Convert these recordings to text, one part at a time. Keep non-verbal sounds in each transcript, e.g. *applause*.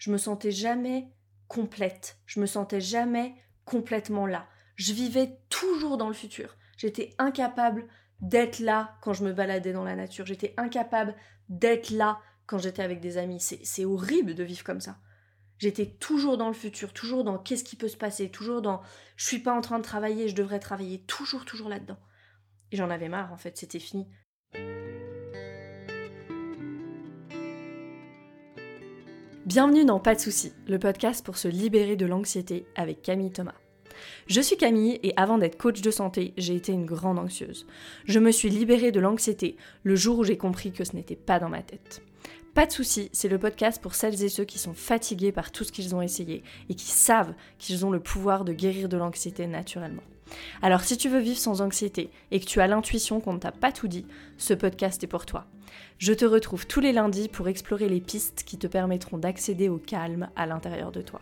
je me sentais jamais complète, je me sentais jamais complètement là. Je vivais toujours dans le futur. J'étais incapable d'être là quand je me baladais dans la nature. J'étais incapable d'être là quand j'étais avec des amis. C'est horrible de vivre comme ça. J'étais toujours dans le futur, toujours dans qu'est-ce qui peut se passer, toujours dans je suis pas en train de travailler, je devrais travailler, toujours, toujours là-dedans. Et j'en avais marre en fait, c'était fini. Bienvenue dans Pas de soucis, le podcast pour se libérer de l'anxiété avec Camille Thomas. Je suis Camille et avant d'être coach de santé, j'ai été une grande anxieuse. Je me suis libérée de l'anxiété le jour où j'ai compris que ce n'était pas dans ma tête. Pas de soucis, c'est le podcast pour celles et ceux qui sont fatigués par tout ce qu'ils ont essayé et qui savent qu'ils ont le pouvoir de guérir de l'anxiété naturellement. Alors si tu veux vivre sans anxiété et que tu as l'intuition qu'on ne t'a pas tout dit, ce podcast est pour toi. Je te retrouve tous les lundis pour explorer les pistes qui te permettront d'accéder au calme à l'intérieur de toi.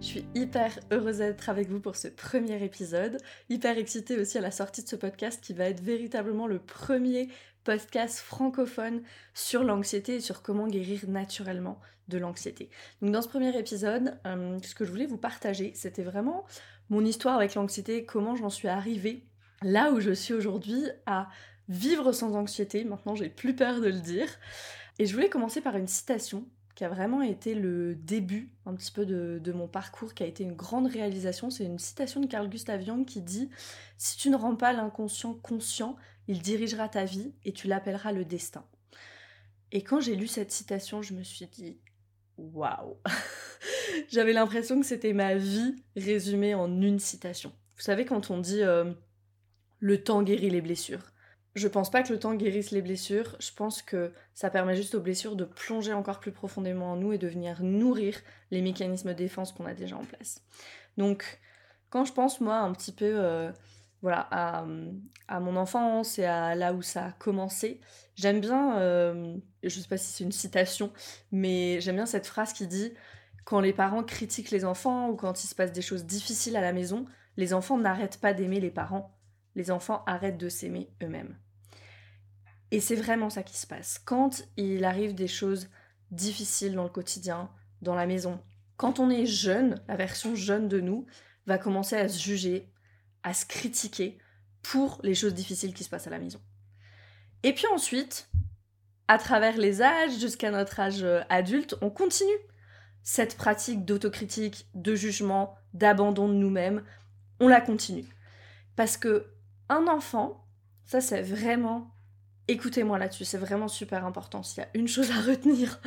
Je suis hyper heureuse d'être avec vous pour ce premier épisode, hyper excitée aussi à la sortie de ce podcast qui va être véritablement le premier podcast francophone sur l'anxiété et sur comment guérir naturellement de l'anxiété. Donc dans ce premier épisode, euh, ce que je voulais vous partager, c'était vraiment mon histoire avec l'anxiété, comment j'en suis arrivée là où je suis aujourd'hui à vivre sans anxiété. Maintenant, j'ai plus peur de le dire. Et je voulais commencer par une citation qui a vraiment été le début un petit peu de, mon parcours, qui a été une grande réalisation. C'est une citation de Carl Gustav Jung qui dit Si tu ne rends pas l'inconscient conscient, il dirigera ta vie et tu l'appelleras le destin. Et quand j'ai lu cette citation, je me suis dit waouh *laughs* J'avais l'impression que c'était ma vie résumée en une citation. Vous savez, quand on dit euh, le temps guérit les blessures. Je pense pas que le temps guérisse les blessures, je pense que ça permet juste aux blessures de plonger encore plus profondément en nous et de venir nourrir les mécanismes de défense qu'on a déjà en place. Donc, quand je pense, moi, un petit peu euh, voilà, à, mon enfance et à là où ça a commencé. J'aime bien, euh, je sais pas si c'est une citation, mais j'aime bien cette phrase qui dit quand les parents critiquent les enfants ou quand il se passe des choses difficiles à la maison, les enfants n'arrêtent pas d'aimer les parents, les enfants arrêtent de s'aimer eux-mêmes. Et c'est vraiment ça qui se passe. Quand il arrive des choses difficiles dans le quotidien, dans la maison, quand on est jeune, la version jeune de nous va commencer à se juger, à se critiquer pour les choses difficiles qui se passent à la maison. Et puis ensuite, à travers les âges, jusqu'à notre âge euh, adulte, on continue cette pratique d'autocritique, de jugement, d'abandon de nous-mêmes, on la continue. Parce que un enfant, ça c'est vraiment écoutez-moi là-dessus, c'est vraiment super important. S'il y a une chose à *laughs* retenir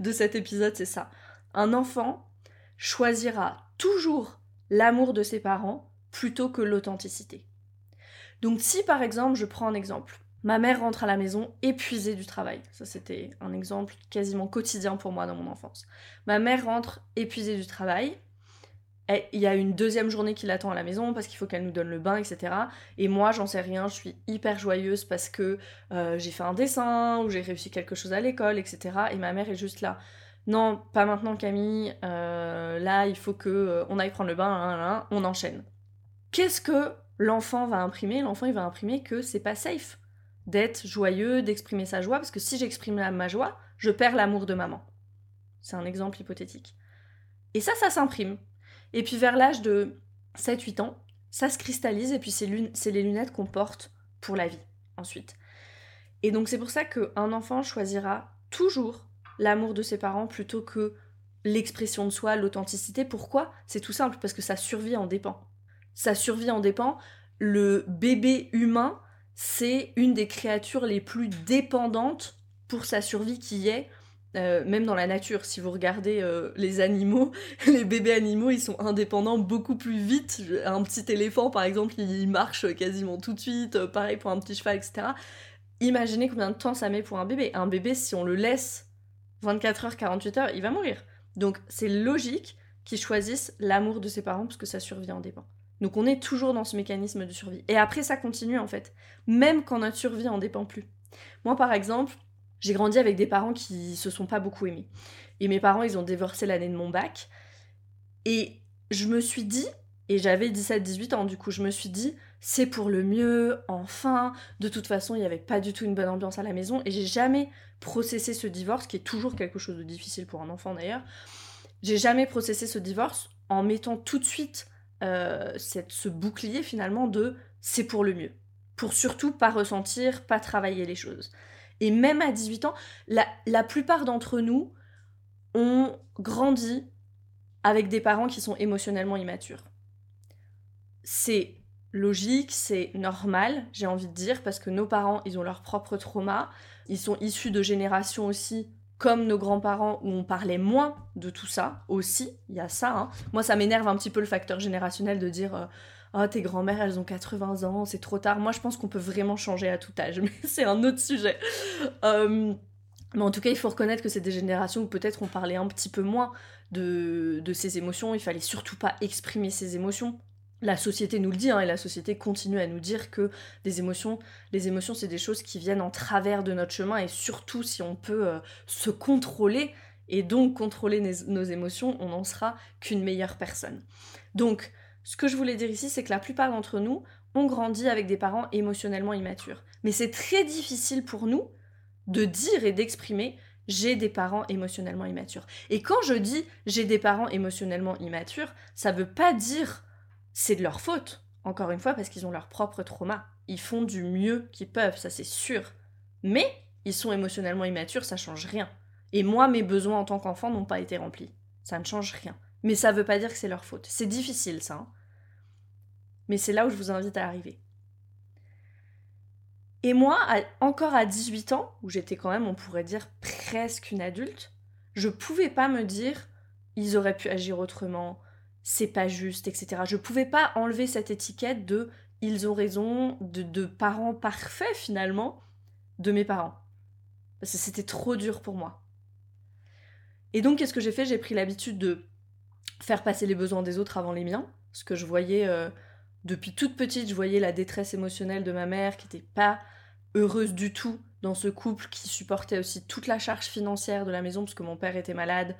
de cet épisode, c'est ça. Un enfant choisira toujours l'amour de ses parents plutôt que l'authenticité. Donc si par exemple, je prends un exemple, ma mère rentre à la maison épuisée du travail, ça c'était un exemple quasiment quotidien pour moi dans mon enfance. Ma mère rentre épuisée du travail, il y a une deuxième journée qui l'attend à la maison parce qu'il faut qu'elle nous donne le bain, etc. Et moi, j'en sais rien, je suis hyper joyeuse parce que euh, j'ai fait un dessin ou j'ai réussi quelque chose à l'école, etc. Et ma mère est juste là. Non, pas maintenant Camille, euh, là il faut que euh, on aille prendre le bain, on enchaîne qu'est-ce que l'enfant va imprimer? L'enfant, il va imprimer que c'est pas safe d'être joyeux, d'exprimer sa joie, parce que si j'exprime ma joie, je perds l'amour de maman. C'est un exemple hypothétique. Et ça, ça s'imprime. Et puis vers l'âge de 7-8 ans, ça se cristallise, et puis c'est les lunettes qu'on porte pour la vie, ensuite. Et donc c'est pour ça qu'un enfant choisira toujours l'amour de ses parents plutôt que l'expression de soi, l'authenticité. Pourquoi? C'est tout simple, parce que sa survie en dépend sa survie en dépend. Le bébé humain, c'est une des créatures les plus dépendantes pour sa survie qui est, euh, même dans la nature. Si vous regardez euh, les animaux, *laughs* les bébés animaux, ils sont indépendants beaucoup plus vite. Un petit éléphant, par exemple, il marche quasiment tout de suite. Euh, pareil pour un petit cheval, etc. Imaginez combien de temps ça met pour un bébé. Un bébé, si on le laisse 24 heures, 48 heures, il va mourir. Donc c'est logique qu'il choisisse l'amour de ses parents parce que sa survie en dépend. Donc on est toujours dans ce mécanisme de survie. Et après ça continue en fait, même quand notre survie en dépend plus. Moi par exemple, j'ai grandi avec des parents qui se sont pas beaucoup aimés. Et mes parents, ils ont divorcé l'année de mon bac. Et je me suis dit, et j'avais 17-18 ans du coup, je me suis dit, c'est pour le mieux, enfin, de toute façon, il n'y avait pas du tout une bonne ambiance à la maison, et j'ai jamais processé ce divorce, qui est toujours quelque chose de difficile pour un enfant d'ailleurs, j'ai jamais processé ce divorce en mettant tout de suite euh, cette, ce bouclier finalement de c'est pour le mieux. Pour surtout pas ressentir, pas travailler les choses. Et même à 18 ans, la, plupart d'entre nous ont grandi avec des parents qui sont émotionnellement immatures. C'est logique, c'est normal, j'ai envie de dire, parce que nos parents, ils ont leur propre trauma, ils sont issus de générations aussi comme nos grands-parents où on parlait moins de tout ça aussi, il y a ça. Hein. Moi, ça m'énerve un petit peu le facteur générationnel de dire euh, oh, tes grands-mères, elles ont 80 ans, c'est trop tard. Moi, je pense qu'on peut vraiment changer à tout âge, *laughs* mais c'est un autre sujet. Euh, mais en tout cas, il faut reconnaître que c'est des générations où peut-être on parlait un petit peu moins de, de ses émotions, il fallait surtout pas exprimer ses émotions la société nous le dit, hein, et la société continue à nous dire que des émotions, les émotions, c'est des choses qui viennent en travers de notre chemin, et surtout si on peut euh, se contrôler, et donc contrôler nos, émotions, on n'en sera qu'une meilleure personne. Donc, ce que je voulais dire ici, c'est que la plupart d'entre nous ont grandi avec des parents émotionnellement immatures. Mais c'est très difficile pour nous de dire et d'exprimer j'ai des parents émotionnellement immatures. Et quand je dis j'ai des parents émotionnellement immatures, ça veut pas dire c'est de leur faute, encore une fois, parce qu'ils ont leur propre trauma. Ils font du mieux qu'ils peuvent, ça c'est sûr. Mais ils sont émotionnellement immatures, ça change rien. Et moi, mes besoins en tant qu'enfant n'ont pas été remplis. Ça ne change rien. Mais ça veut pas dire que c'est leur faute. C'est difficile, ça. Hein. Mais c'est là où je vous invite à arriver. Et moi, encore à 18 ans, où j'étais quand même, on pourrait dire, presque une adulte, je pouvais pas me dire, ils auraient pu agir autrement, c'est pas juste, etc. Je pouvais pas enlever cette étiquette de ils ont raison, de, parents parfaits finalement, de mes parents. Parce que c'était trop dur pour moi. Et donc, qu'est-ce que j'ai fait? J'ai pris l'habitude de faire passer les besoins des autres avant les miens. Parce que je voyais, euh, depuis toute petite, je voyais la détresse émotionnelle de ma mère qui n'était pas heureuse du tout dans ce couple, qui supportait aussi toute la charge financière de la maison parce que mon père était malade,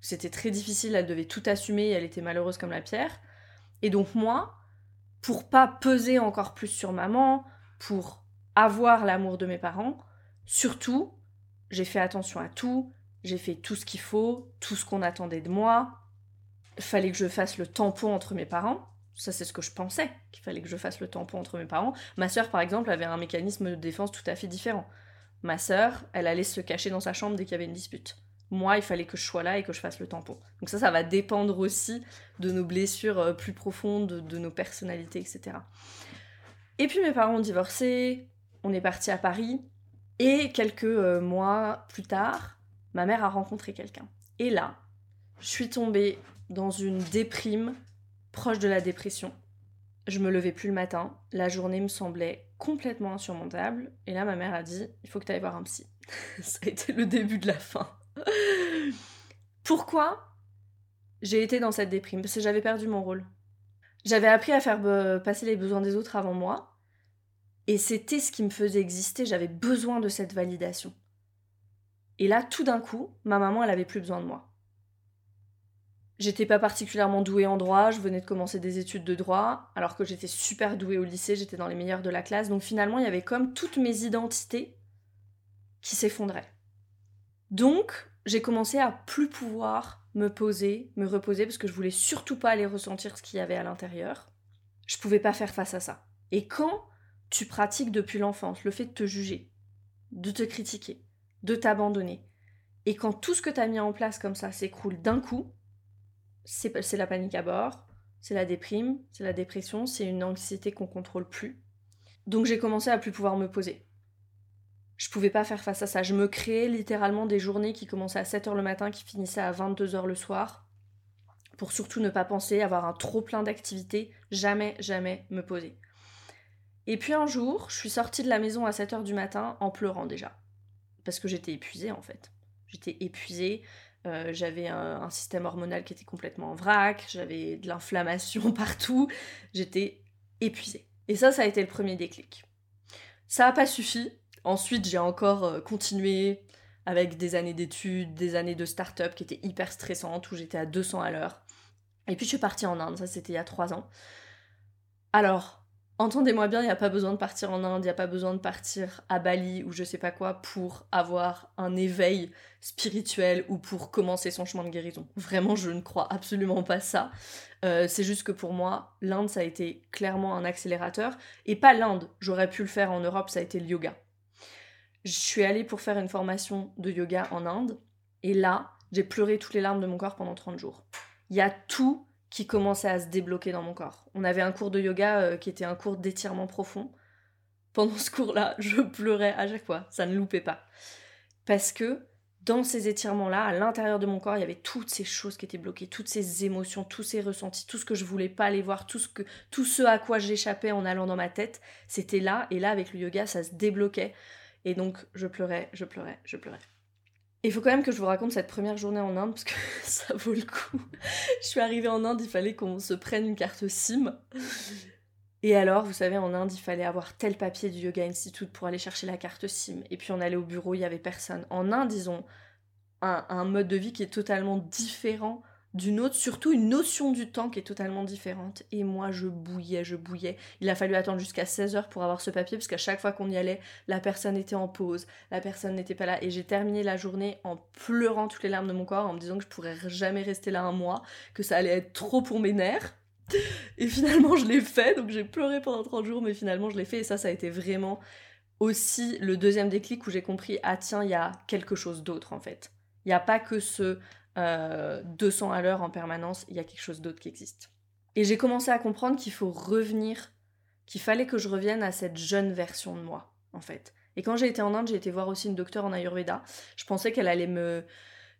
c'était très difficile, elle devait tout assumer, elle était malheureuse comme la pierre. Et donc moi, pour pas peser encore plus sur maman, pour avoir l'amour de mes parents, surtout, j'ai fait attention à tout, j'ai fait tout ce qu'il faut, tout ce qu'on attendait de moi. Fallait que je fasse le tampon entre mes parents. Ça, c'est ce que je pensais, qu'il fallait que je fasse le tampon entre mes parents. Ma sœur, par exemple, avait un mécanisme de défense tout à fait différent. Ma sœur, elle allait se cacher dans sa chambre dès qu'il y avait une dispute moi, il fallait que je sois là et que je fasse le tampon. Donc ça, ça va dépendre aussi de nos blessures euh, plus profondes, de, nos personnalités, etc. Et puis mes parents ont divorcé, on est parti à Paris, et quelques euh, mois plus tard, ma mère a rencontré quelqu'un. Et là, je suis tombée dans une déprime proche de la dépression. Je me levais plus le matin, la journée me semblait complètement insurmontable, et là ma mère a dit, il faut que tu ailles voir un psy. *laughs* ça a été le début de la fin. *laughs* Pourquoi j'ai été dans cette déprime? Parce que j'avais perdu mon rôle. J'avais appris à faire passer les besoins des autres avant moi. Et c'était ce qui me faisait exister. J'avais besoin de cette validation. Et là, tout d'un coup, ma maman, elle avait plus besoin de moi. J'étais pas particulièrement douée en droit, je venais de commencer des études de droit, alors que j'étais super douée au lycée, j'étais dans les meilleures de la classe. Donc finalement, il y avait comme toutes mes identités qui s'effondraient. Donc, j'ai commencé à plus pouvoir me poser, me reposer, parce que je voulais surtout pas aller ressentir ce qu'il y avait à l'intérieur. Je pouvais pas faire face à ça. Et quand tu pratiques depuis l'enfance le fait de te juger, de te critiquer, de t'abandonner, et quand tout ce que tu as mis en place comme ça s'écroule d'un coup, c'est la panique à bord, c'est la déprime, c'est la dépression, c'est une anxiété qu'on contrôle plus. Donc j'ai commencé à plus pouvoir me poser je pouvais pas faire face à ça. Je me créais littéralement des journées qui commençaient à 7h le matin, qui finissaient à 22h le soir, pour surtout ne pas penser, avoir un trop plein d'activités, jamais, jamais me poser. Et puis un jour, je suis sortie de la maison à 7h du matin en pleurant déjà. Parce que j'étais épuisée en fait. J'étais épuisée, euh, j'avais un, système hormonal qui était complètement en vrac, j'avais de l'inflammation *laughs* partout, j'étais épuisée. Et ça, ça a été le premier déclic. Ça n'a pas suffi, Ensuite, j'ai encore euh, continué avec des années d'études, des années de start-up qui étaient hyper stressantes, où j'étais à 200 à l'heure. Et puis je suis partie en Inde, ça c'était il y a 3 ans. Alors, Entendez-moi bien, il n'y a pas besoin de partir en Inde, il n'y a pas besoin de partir à Bali ou je sais pas quoi pour avoir un éveil spirituel ou pour commencer son chemin de guérison. Vraiment, je ne crois absolument pas ça. Euh, c'est juste que pour moi, l'Inde, ça a été clairement un accélérateur. Et pas l'Inde, j'aurais pu le faire en Europe, ça a été le yoga. Je suis allée pour faire une formation de yoga en Inde. Et là, j'ai pleuré toutes les larmes de mon corps pendant 30 jours. Il y a tout qui commençait à se débloquer dans mon corps. On avait un cours de yoga euh, qui était un cours d'étirement profond. Pendant ce cours-là, *laughs* je pleurais à chaque fois, ça ne loupait pas. Parce que dans ces étirements-là, à l'intérieur de mon corps, il y avait toutes ces choses qui étaient bloquées, toutes ces émotions, tous ces ressentis, tout ce que je voulais pas aller voir, tout ce, tout ce à quoi j'échappais en allant dans ma tête, c'était là. Et là, avec le yoga, ça se débloquait. Et donc, je pleurais, je pleurais, je pleurais. Il faut quand même que je vous raconte cette première journée en Inde parce que *laughs* ça vaut le coup. je suis arrivée en Inde, il fallait qu'on se prenne une carte SIM. Et alors, vous savez, en Inde, il fallait avoir tel papier du Yoga Institute pour aller chercher la carte SIM. Et puis on allait au bureau, il y avait personne. En Inde, ils ont un, un mode de vie qui est totalement différent d'une autre, surtout une notion du temps qui est totalement différente. Et moi, je bouillais, je bouillais. Il a fallu attendre jusqu'à 16h pour avoir ce papier, parce qu'à chaque fois qu'on y allait, la personne était en pause, la personne n'était pas là. Et j'ai terminé la journée en pleurant toutes les larmes de mon corps, en me disant que je pourrais jamais rester là un mois, que ça allait être trop pour mes nerfs. *laughs* Et finalement, je l'ai fait, donc j'ai pleuré pendant 30 jours, mais finalement, je l'ai fait. Et ça, ça a été vraiment aussi le deuxième déclic où j'ai compris, ah tiens, il y a quelque chose d'autre en fait. Il n'y a pas que ce 200 euh, à l'heure en permanence, il y a quelque chose d'autre qui existe. Et j'ai commencé à comprendre qu'il faut revenir, qu'il fallait que je revienne à cette jeune version de moi, en fait. Et quand j'ai été en Inde, j'ai été voir aussi une docteure en Ayurveda. Je pensais qu'elle allait me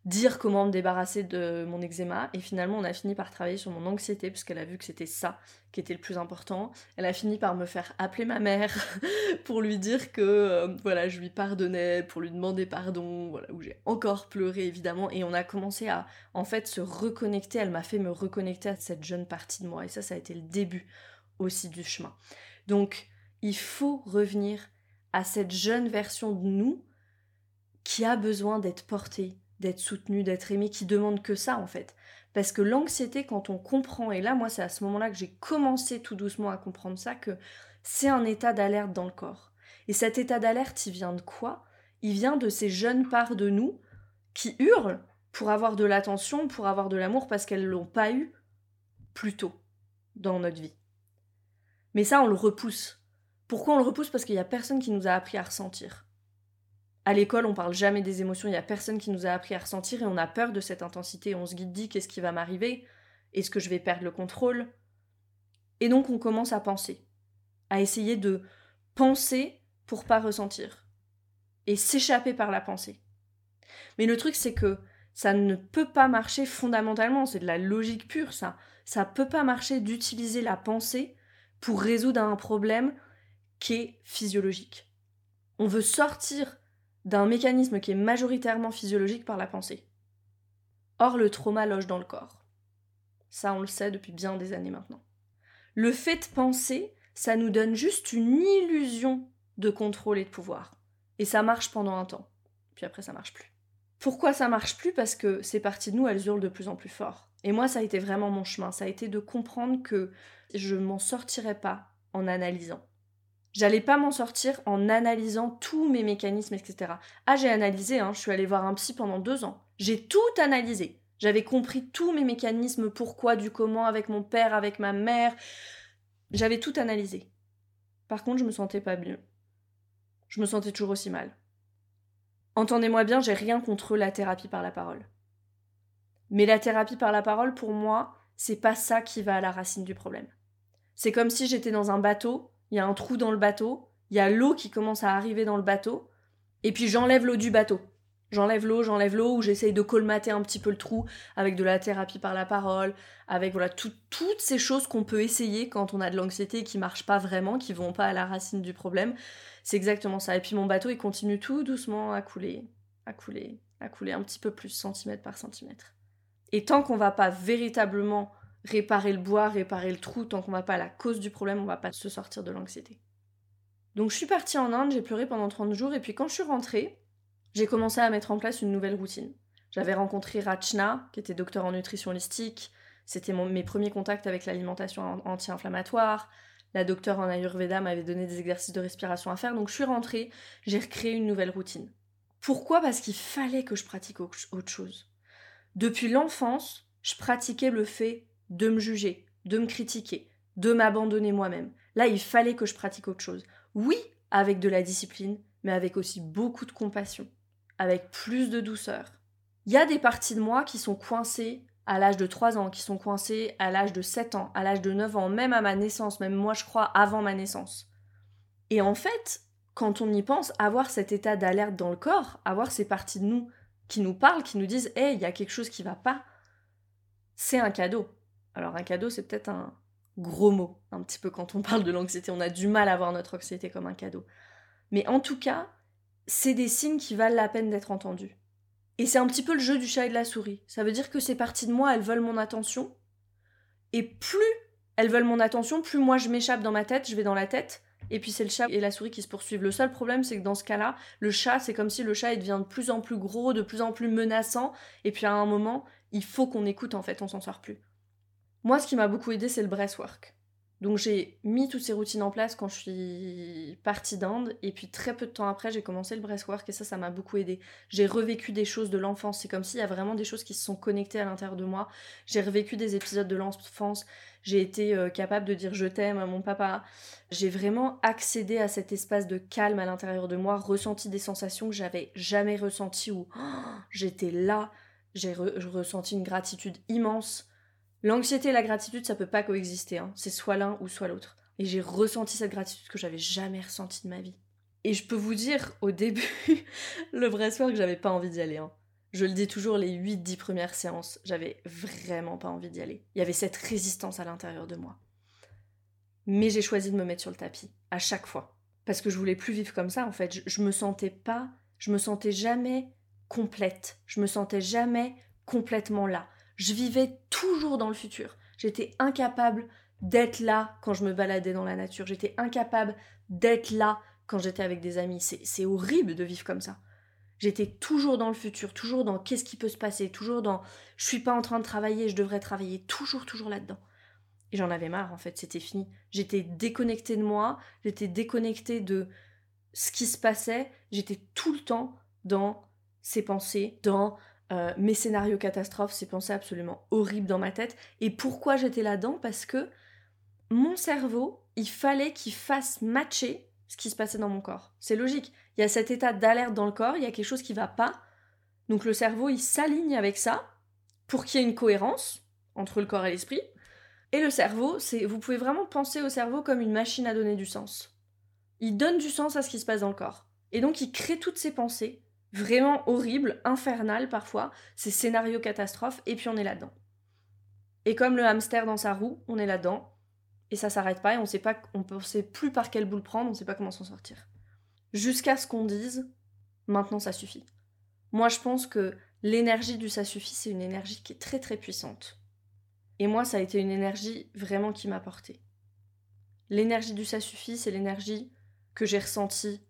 dire comment me débarrasser de mon eczéma. Et finalement, on a fini par travailler sur mon anxiété, puisqu'elle a vu que c'était ça qui était le plus important. Elle a fini par me faire appeler ma mère *laughs* pour lui dire que euh, voilà, je lui pardonnais, pour lui demander pardon, voilà, où j'ai encore pleuré évidemment. Et on a commencé à en fait se reconnecter. Elle m'a fait me reconnecter à cette jeune partie de moi. Et ça, ça a été le début aussi du chemin. Donc, il faut revenir à cette jeune version de nous qui a besoin d'être portée, d'être soutenu, d'être aimé, qui demande que ça en fait. Parce que l'anxiété, quand on comprend, et là moi c'est à ce moment-là que j'ai commencé tout doucement à comprendre ça, que c'est un état d'alerte dans le corps. Et cet état d'alerte, il vient de quoi? Il vient de ces jeunes parts de nous qui hurlent pour avoir de l'attention, pour avoir de l'amour, parce qu'elles l'ont pas eu plus tôt dans notre vie. Mais ça, on le repousse. Pourquoi on le repousse? Parce qu'il n'y a personne qui nous a appris à ressentir. À l'école, on parle jamais des émotions, il n'y a personne qui nous a appris à ressentir et on a peur de cette intensité. On se dit qu'est-ce qui va m'arriver? Est-ce que je vais perdre le contrôle? Et donc on commence à penser, à essayer de penser pour pas ressentir et s'échapper par la pensée. Mais le truc c'est que ça ne peut pas marcher fondamentalement, c'est de la logique pure ça. Ça peut pas marcher d'utiliser la pensée pour résoudre un problème qui est physiologique. On veut sortir d'un mécanisme qui est majoritairement physiologique par la pensée. Or, le trauma loge dans le corps. Ça, on le sait depuis bien des années maintenant. Le fait de penser, ça nous donne juste une illusion de contrôle et de pouvoir. Et ça marche pendant un temps. Puis après, ça marche plus. Pourquoi ça marche plus? Parce que ces parties de nous, elles hurlent de plus en plus fort. Et moi, ça a été vraiment mon chemin. Ça a été de comprendre que je m'en sortirais pas en analysant. J'allais pas m'en sortir en analysant tous mes mécanismes, etc. Ah, j'ai analysé, hein, je suis allée voir un psy pendant deux ans. J'ai tout analysé. J'avais compris tous mes mécanismes, pourquoi, du comment, avec mon père, avec ma mère. J'avais tout analysé. Par contre, je me sentais pas mieux. Je me sentais toujours aussi mal. Entendez-moi bien, j'ai rien contre la thérapie par la parole. Mais la thérapie par la parole, pour moi, c'est pas ça qui va à la racine du problème. C'est comme si j'étais dans un bateau il y a un trou dans le bateau, il y a l'eau qui commence à arriver dans le bateau, et puis j'enlève l'eau du bateau. J'enlève l'eau, j'enlève l'eau, ou j'essaye de colmater un petit peu le trou avec de la thérapie par la parole, avec voilà toutes ces choses qu'on peut essayer quand on a de l'anxiété qui marchent pas vraiment, qui vont pas à la racine du problème. C'est exactement ça. Et puis mon bateau, il continue tout doucement à couler, à couler, à couler un petit peu plus centimètre par centimètre. Et tant qu'on va pas véritablement réparer le bois, réparer le trou, tant qu'on va pas à la cause du problème, on va pas se sortir de l'anxiété. Donc je suis partie en Inde, j'ai pleuré pendant 30 jours, et puis quand je suis rentrée, j'ai commencé à mettre en place une nouvelle routine. J'avais rencontré Rachna, qui était docteur en nutrition holistique, c'était mes premiers contacts avec l'alimentation anti-inflammatoire, La docteure en Ayurveda m'avait donné des exercices de respiration à faire, donc je suis rentrée, j'ai recréé une nouvelle routine. Pourquoi? Parce qu'il fallait que je pratique autre chose. Depuis l'enfance, je pratiquais le fait de me juger, de me critiquer, de m'abandonner moi-même. Là, il fallait que je pratique autre chose. Oui, avec de la discipline, mais avec aussi beaucoup de compassion, avec plus de douceur. Il y a des parties de moi qui sont coincées à l'âge de 3 ans, qui sont coincées à l'âge de 7 ans, à l'âge de 9 ans, même à ma naissance, même moi je crois avant ma naissance. Et en fait, quand on y pense, avoir cet état d'alerte dans le corps, avoir ces parties de nous qui nous parlent, qui nous disent Hey, il y a quelque chose qui va pas, c'est un cadeau. Alors, un cadeau, c'est peut-être un gros mot, un petit peu quand on *laughs* parle de l'anxiété. On a du mal à voir notre anxiété comme un cadeau. Mais en tout cas, c'est des signes qui valent la peine d'être entendus. Et c'est un petit peu le jeu du chat et de la souris. Ça veut dire que ces parties de moi, elles veulent mon attention. Et plus elles veulent mon attention, plus moi je m'échappe dans ma tête, je vais dans la tête, et puis c'est le chat et la souris qui se poursuivent. Le seul problème, c'est que dans ce cas-là, le chat, c'est comme si le chat il devient de plus en plus gros, de plus en plus menaçant, et puis à un moment, il faut qu'on écoute en fait, on s'en sort plus. Moi, ce qui m'a beaucoup aidé, c'est le breathwork. Donc j'ai mis toutes ces routines en place quand je suis partie d'Inde et puis très peu de temps après j'ai commencé le breathwork et ça ça m'a beaucoup aidé. J'ai revécu des choses de l'enfance, c'est comme s'il y a vraiment des choses qui se sont connectées à l'intérieur de moi. J'ai revécu des épisodes de l'enfance, j'ai été euh, capable de dire je t'aime à mon papa. J'ai vraiment accédé à cet espace de calme à l'intérieur de moi, ressenti des sensations que j'avais jamais ressenties où j'étais là, j'ai ressenti une gratitude immense. L'anxiété et la gratitude, ça peut pas coexister, hein. c'est soit l'un ou soit l'autre. Et j'ai ressenti cette gratitude que j'avais jamais ressentie de ma vie. Et je peux vous dire, au début, *laughs* le vrai soir que j'avais pas envie d'y aller. Hein. Je le dis toujours, les 8-10 premières séances, j'avais vraiment pas envie d'y aller. Il y avait cette résistance à l'intérieur de moi. Mais j'ai choisi de me mettre sur le tapis, à chaque fois. Parce que je voulais plus vivre comme ça, en fait. Je, je me sentais pas, je me sentais jamais complète. Je me sentais jamais complètement là. Je vivais toujours dans le futur. J'étais incapable d'être là quand je me baladais dans la nature. J'étais incapable d'être là quand j'étais avec des amis. C'est horrible de vivre comme ça. J'étais toujours dans le futur, toujours dans qu'est-ce qui peut se passer, toujours dans je suis pas en train de travailler, je devrais travailler, toujours, toujours là-dedans. Et j'en avais marre en fait, c'était fini. J'étais déconnectée de moi, j'étais déconnectée de ce qui se passait, j'étais tout le temps dans ces pensées, dans euh, mes scénarios catastrophes, ces pensées absolument horribles dans ma tête. Et pourquoi j'étais là-dedans? Parce que mon cerveau, il fallait qu'il fasse matcher ce qui se passait dans mon corps. C'est logique. Il y a cet état d'alerte dans le corps, il y a quelque chose qui va pas. Donc le cerveau, il s'aligne avec ça pour qu'il y ait une cohérence entre le corps et l'esprit. Et le cerveau, c'est vous pouvez vraiment penser au cerveau comme une machine à donner du sens. Il donne du sens à ce qui se passe dans le corps. Et donc il crée toutes ces pensées vraiment horribles, infernales parfois, ces scénarios catastrophes et puis on est là-dedans. Et comme le hamster dans sa roue, on est là-dedans et ça s'arrête pas et on sait pas on sait plus par quelle boule prendre, on sait pas comment s'en sortir. Jusqu'à ce qu'on dise maintenant ça suffit. Moi je pense que l'énergie du ça suffit, c'est une énergie qui est très très puissante. Et moi ça a été une énergie vraiment qui m'a porté. L'énergie du ça suffit, c'est l'énergie que j'ai ressentie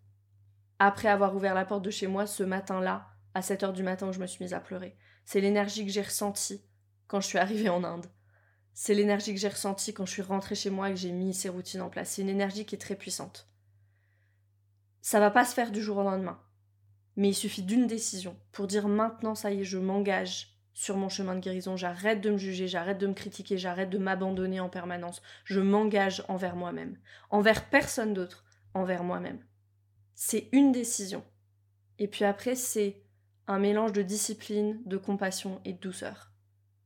après avoir ouvert la porte de chez moi ce matin-là, à 7 heures du matin où je me suis mise à pleurer. C'est l'énergie que j'ai ressentie quand je suis arrivée en Inde. C'est l'énergie que j'ai ressentie quand je suis rentrée chez moi et que j'ai mis ces routines en place. C'est une énergie qui est très puissante. Ça va pas se faire du jour au lendemain. Mais il suffit d'une décision pour dire maintenant ça y est, je m'engage sur mon chemin de guérison, j'arrête de me juger, j'arrête de me critiquer, j'arrête de m'abandonner en permanence. Je m'engage envers moi-même, envers personne d'autre, envers moi-même. C'est une décision. Et puis après, c'est un mélange de discipline, de compassion et de douceur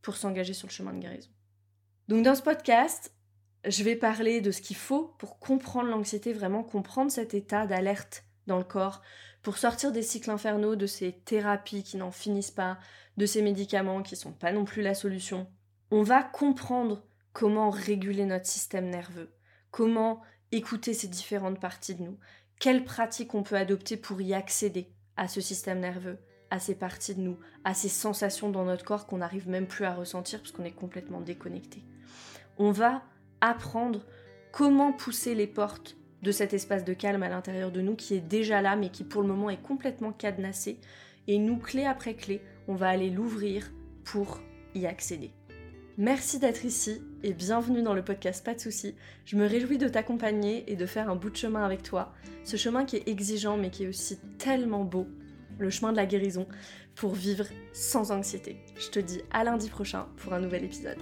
pour s'engager sur le chemin de guérison. Donc dans ce podcast, je vais parler de ce qu'il faut pour comprendre l'anxiété, vraiment comprendre cet état d'alerte dans le corps, pour sortir des cycles infernaux, de ces thérapies qui n'en finissent pas, de ces médicaments qui sont pas non plus la solution. On va comprendre comment réguler notre système nerveux, comment écouter ces différentes parties de nous, quelles pratiques on peut adopter pour y accéder à ce système nerveux, à ces parties de nous, à ces sensations dans notre corps qu'on n'arrive même plus à ressentir parce qu'on est complètement déconnecté? On va apprendre comment pousser les portes de cet espace de calme à l'intérieur de nous qui est déjà là mais qui pour le moment est complètement cadenassé. Et nous, clé après clé, on va aller l'ouvrir pour y accéder. Merci d'être ici et bienvenue dans le podcast Pas de soucis. Je me réjouis de t'accompagner et de faire un bout de chemin avec toi. Ce chemin qui est exigeant mais qui est aussi tellement beau. Le chemin de la guérison pour vivre sans anxiété. Je te dis à lundi prochain pour un nouvel épisode.